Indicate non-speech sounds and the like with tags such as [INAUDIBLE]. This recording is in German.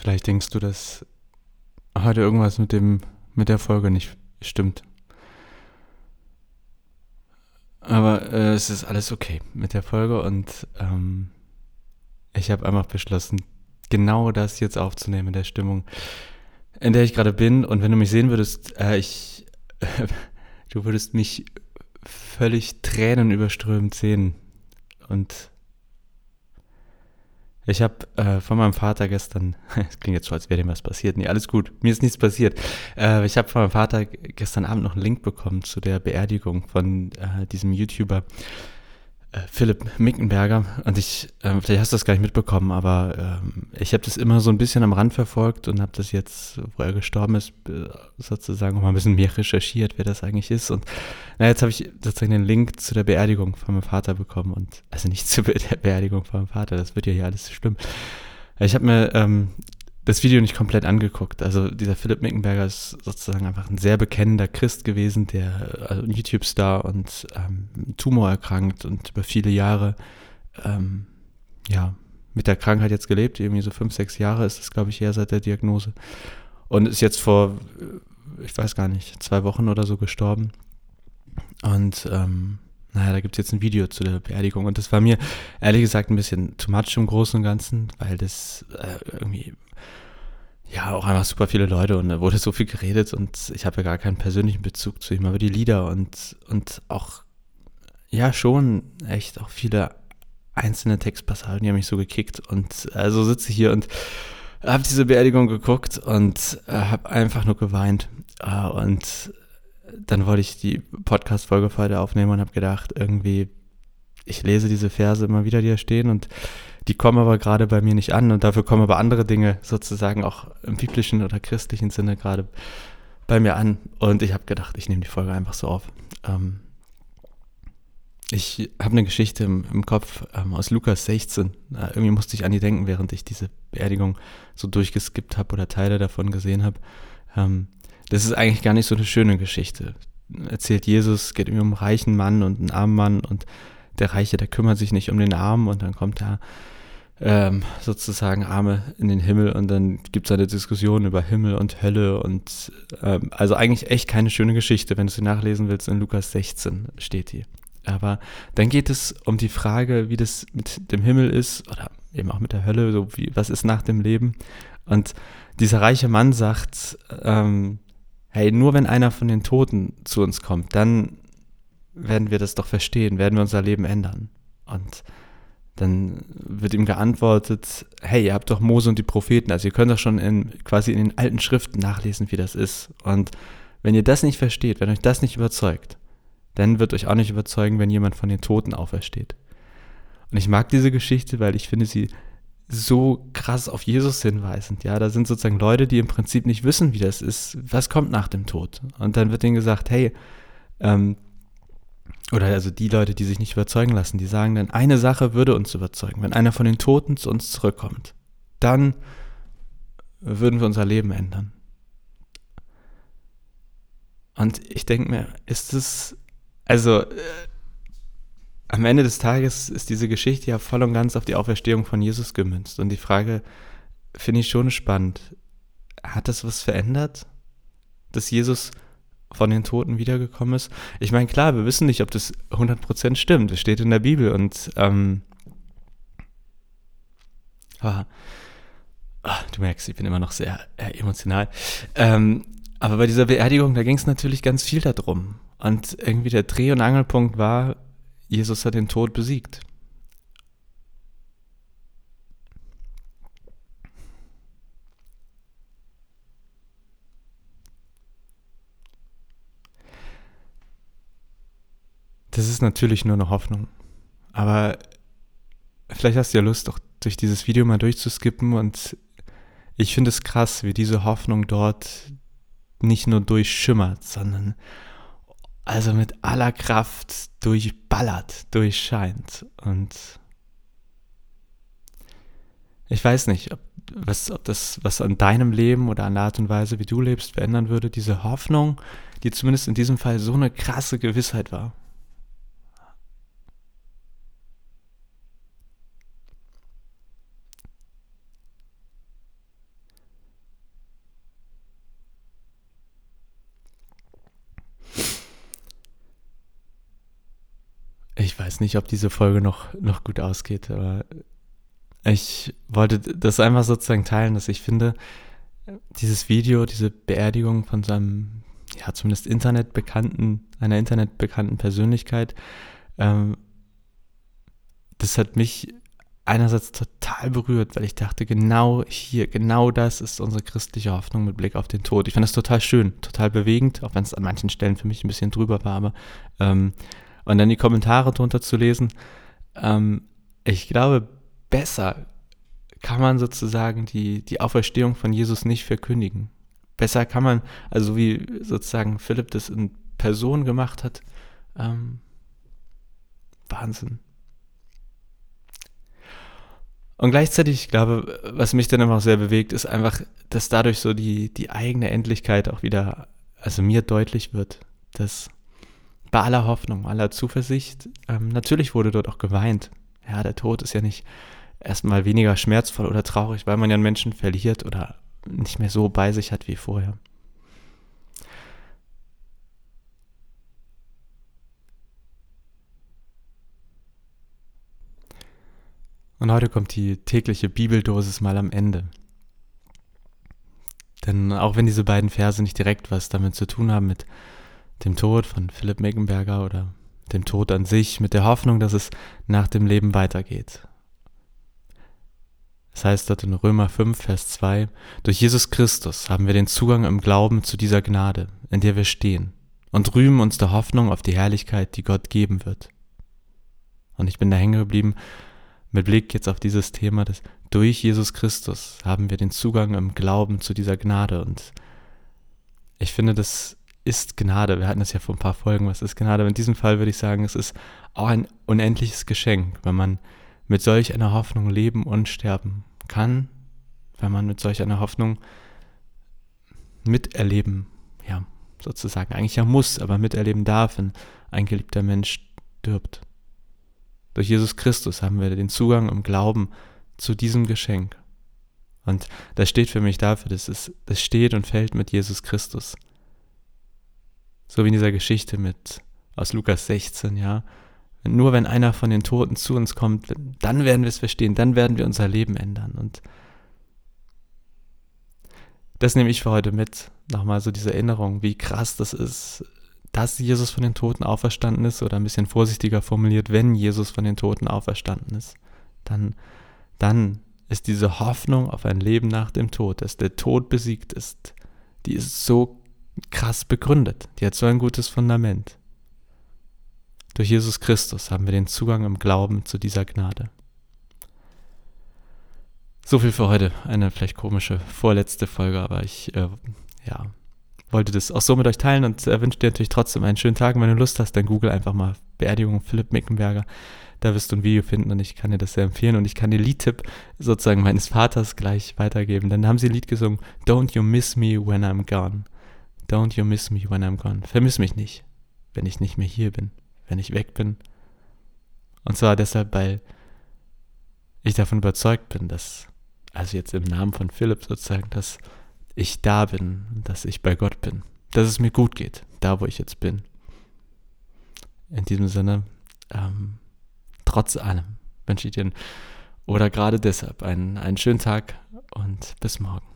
Vielleicht denkst du, dass heute irgendwas mit dem mit der Folge nicht stimmt. Aber äh, es ist alles okay mit der Folge und ähm, ich habe einfach beschlossen, genau das jetzt aufzunehmen in der Stimmung, in der ich gerade bin. Und wenn du mich sehen würdest, äh, ich, äh, [LAUGHS] du würdest mich völlig tränenüberströmt sehen. Und ich habe äh, von meinem Vater gestern, [LAUGHS] es klingt jetzt so, als wäre dem was passiert. Nee, alles gut, mir ist nichts passiert. Äh, ich habe von meinem Vater gestern Abend noch einen Link bekommen zu der Beerdigung von äh, diesem YouTuber Philipp Mickenberger. Und ich, äh, vielleicht hast du das gar nicht mitbekommen, aber ähm, ich habe das immer so ein bisschen am Rand verfolgt und habe das jetzt, wo er gestorben ist, äh, sozusagen auch mal ein bisschen mehr recherchiert, wer das eigentlich ist. Und na, jetzt habe ich sozusagen den Link zu der Beerdigung von meinem Vater bekommen. Und also nicht [LAUGHS] zu der Beerdigung von meinem Vater, das wird ja hier alles stimmen. Ich habe mir ähm, das Video nicht komplett angeguckt. Also dieser Philipp Mickenberger ist sozusagen einfach ein sehr bekennender Christ gewesen, der also ein YouTube-Star und ähm, Tumor erkrankt und über viele Jahre ähm, ja mit der Krankheit jetzt gelebt. Irgendwie so fünf, sechs Jahre ist es, glaube ich, eher seit der Diagnose. Und ist jetzt vor, äh, ich weiß gar nicht, zwei Wochen oder so gestorben. Und ähm, naja, da gibt es jetzt ein Video zu der Beerdigung. Und das war mir ehrlich gesagt ein bisschen too much im Großen und Ganzen, weil das äh, irgendwie ja, auch einfach super viele Leute und da wurde so viel geredet und ich habe ja gar keinen persönlichen Bezug zu ihm, aber die Lieder und, und auch, ja, schon echt auch viele einzelne Textpassagen, die haben mich so gekickt und also sitze ich hier und habe diese Beerdigung geguckt und äh, habe einfach nur geweint äh, und dann wollte ich die Podcast-Folge heute aufnehmen und habe gedacht, irgendwie, ich lese diese Verse immer wieder, die da stehen und die kommen aber gerade bei mir nicht an und dafür kommen aber andere Dinge sozusagen auch im biblischen oder christlichen Sinne gerade bei mir an. Und ich habe gedacht, ich nehme die Folge einfach so auf. Ähm, ich habe eine Geschichte im, im Kopf ähm, aus Lukas 16. Äh, irgendwie musste ich an die denken, während ich diese Beerdigung so durchgeskippt habe oder Teile davon gesehen habe. Ähm, das ist eigentlich gar nicht so eine schöne Geschichte. Erzählt Jesus, geht irgendwie um einen reichen Mann und einen armen Mann und der Reiche, der kümmert sich nicht um den Armen und dann kommt da ähm, sozusagen Arme in den Himmel und dann gibt es eine Diskussion über Himmel und Hölle und ähm, also eigentlich echt keine schöne Geschichte, wenn du sie nachlesen willst, in Lukas 16 steht die. Aber dann geht es um die Frage, wie das mit dem Himmel ist oder eben auch mit der Hölle, so wie, was ist nach dem Leben. Und dieser reiche Mann sagt, ähm, hey, nur wenn einer von den Toten zu uns kommt, dann werden wir das doch verstehen, werden wir unser Leben ändern. Und dann wird ihm geantwortet, hey, ihr habt doch Mose und die Propheten, also ihr könnt doch schon in, quasi in den alten Schriften nachlesen, wie das ist. Und wenn ihr das nicht versteht, wenn euch das nicht überzeugt, dann wird euch auch nicht überzeugen, wenn jemand von den Toten aufersteht. Und ich mag diese Geschichte, weil ich finde sie so krass auf Jesus hinweisend. Ja, da sind sozusagen Leute, die im Prinzip nicht wissen, wie das ist. Was kommt nach dem Tod? Und dann wird ihnen gesagt, hey, ähm, oder also die Leute, die sich nicht überzeugen lassen, die sagen dann, eine Sache würde uns überzeugen. Wenn einer von den Toten zu uns zurückkommt, dann würden wir unser Leben ändern. Und ich denke mir, ist es, also äh, am Ende des Tages ist diese Geschichte ja voll und ganz auf die Auferstehung von Jesus gemünzt. Und die Frage finde ich schon spannend. Hat das was verändert? Dass Jesus von den Toten wiedergekommen ist. Ich meine, klar, wir wissen nicht, ob das 100% stimmt. Es steht in der Bibel und ähm, ah, ah, du merkst, ich bin immer noch sehr äh, emotional. Ähm, aber bei dieser Beerdigung, da ging es natürlich ganz viel darum. Und irgendwie der Dreh- und Angelpunkt war, Jesus hat den Tod besiegt. Das ist natürlich nur eine Hoffnung. Aber vielleicht hast du ja Lust, auch durch dieses Video mal durchzuskippen. Und ich finde es krass, wie diese Hoffnung dort nicht nur durchschimmert, sondern also mit aller Kraft durchballert, durchscheint. Und ich weiß nicht, ob, was, ob das was an deinem Leben oder an der Art und Weise, wie du lebst, verändern würde. Diese Hoffnung, die zumindest in diesem Fall so eine krasse Gewissheit war. Ich weiß nicht, ob diese Folge noch, noch gut ausgeht, aber ich wollte das einfach sozusagen teilen, dass ich finde, dieses Video, diese Beerdigung von seinem, ja, zumindest internetbekannten, einer internetbekannten Persönlichkeit, ähm, das hat mich einerseits total berührt, weil ich dachte, genau hier, genau das ist unsere christliche Hoffnung mit Blick auf den Tod. Ich fand das total schön, total bewegend, auch wenn es an manchen Stellen für mich ein bisschen drüber war, aber ähm, und dann die Kommentare drunter zu lesen, ähm, ich glaube, besser kann man sozusagen die, die Auferstehung von Jesus nicht verkündigen. Besser kann man, also wie sozusagen Philipp das in Person gemacht hat, ähm, Wahnsinn. Und gleichzeitig, ich glaube, was mich dann immer sehr bewegt, ist einfach, dass dadurch so die, die eigene Endlichkeit auch wieder, also mir deutlich wird, dass bei aller Hoffnung, aller Zuversicht, ähm, natürlich wurde dort auch geweint. Ja, der Tod ist ja nicht erstmal weniger schmerzvoll oder traurig, weil man ja einen Menschen verliert oder nicht mehr so bei sich hat wie vorher. Und heute kommt die tägliche Bibeldosis mal am Ende. Denn auch wenn diese beiden Verse nicht direkt was damit zu tun haben mit dem Tod von Philipp Meckenberger oder dem Tod an sich, mit der Hoffnung, dass es nach dem Leben weitergeht. Es heißt dort in Römer 5, Vers 2, durch Jesus Christus haben wir den Zugang im Glauben zu dieser Gnade, in der wir stehen, und rühmen uns der Hoffnung auf die Herrlichkeit, die Gott geben wird. Und ich bin da hängen geblieben, mit Blick jetzt auf dieses Thema, dass durch Jesus Christus haben wir den Zugang im Glauben zu dieser Gnade. Und ich finde, das ist Gnade. Wir hatten das ja vor ein paar Folgen, was ist Gnade? Aber in diesem Fall würde ich sagen, es ist auch ein unendliches Geschenk, wenn man mit solch einer Hoffnung leben und sterben kann, wenn man mit solch einer Hoffnung miterleben, ja, sozusagen, eigentlich ja muss, aber miterleben darf, wenn ein geliebter Mensch stirbt. Durch Jesus Christus haben wir den Zugang im Glauben zu diesem Geschenk. Und das steht für mich dafür, dass es, das steht und fällt mit Jesus Christus. So wie in dieser Geschichte mit aus Lukas 16, ja. Nur wenn einer von den Toten zu uns kommt, dann werden wir es verstehen, dann werden wir unser Leben ändern. Und das nehme ich für heute mit. Nochmal so diese Erinnerung, wie krass das ist, dass Jesus von den Toten auferstanden ist, oder ein bisschen vorsichtiger formuliert, wenn Jesus von den Toten auferstanden ist, dann, dann ist diese Hoffnung auf ein Leben nach dem Tod, dass der Tod besiegt ist, die ist so krass begründet. Die hat so ein gutes Fundament. Durch Jesus Christus haben wir den Zugang im Glauben zu dieser Gnade. So viel für heute. Eine vielleicht komische vorletzte Folge, aber ich, äh, ja, wollte das auch so mit euch teilen und äh, wünsche dir natürlich trotzdem einen schönen Tag. Und wenn du Lust hast, dann google einfach mal Beerdigung Philipp Mickenberger. Da wirst du ein Video finden und ich kann dir das sehr empfehlen. Und ich kann den Liedtipp sozusagen meines Vaters gleich weitergeben. Dann haben sie ein Lied gesungen, Don't you miss me when I'm gone. Don't you miss me when I'm gone. Vermiss mich nicht, wenn ich nicht mehr hier bin, wenn ich weg bin. Und zwar deshalb, weil ich davon überzeugt bin, dass, also jetzt im Namen von Philipp sozusagen, dass ich da bin, dass ich bei Gott bin, dass es mir gut geht, da wo ich jetzt bin. In diesem Sinne, ähm, trotz allem wünsche ich dir oder gerade deshalb einen, einen schönen Tag und bis morgen.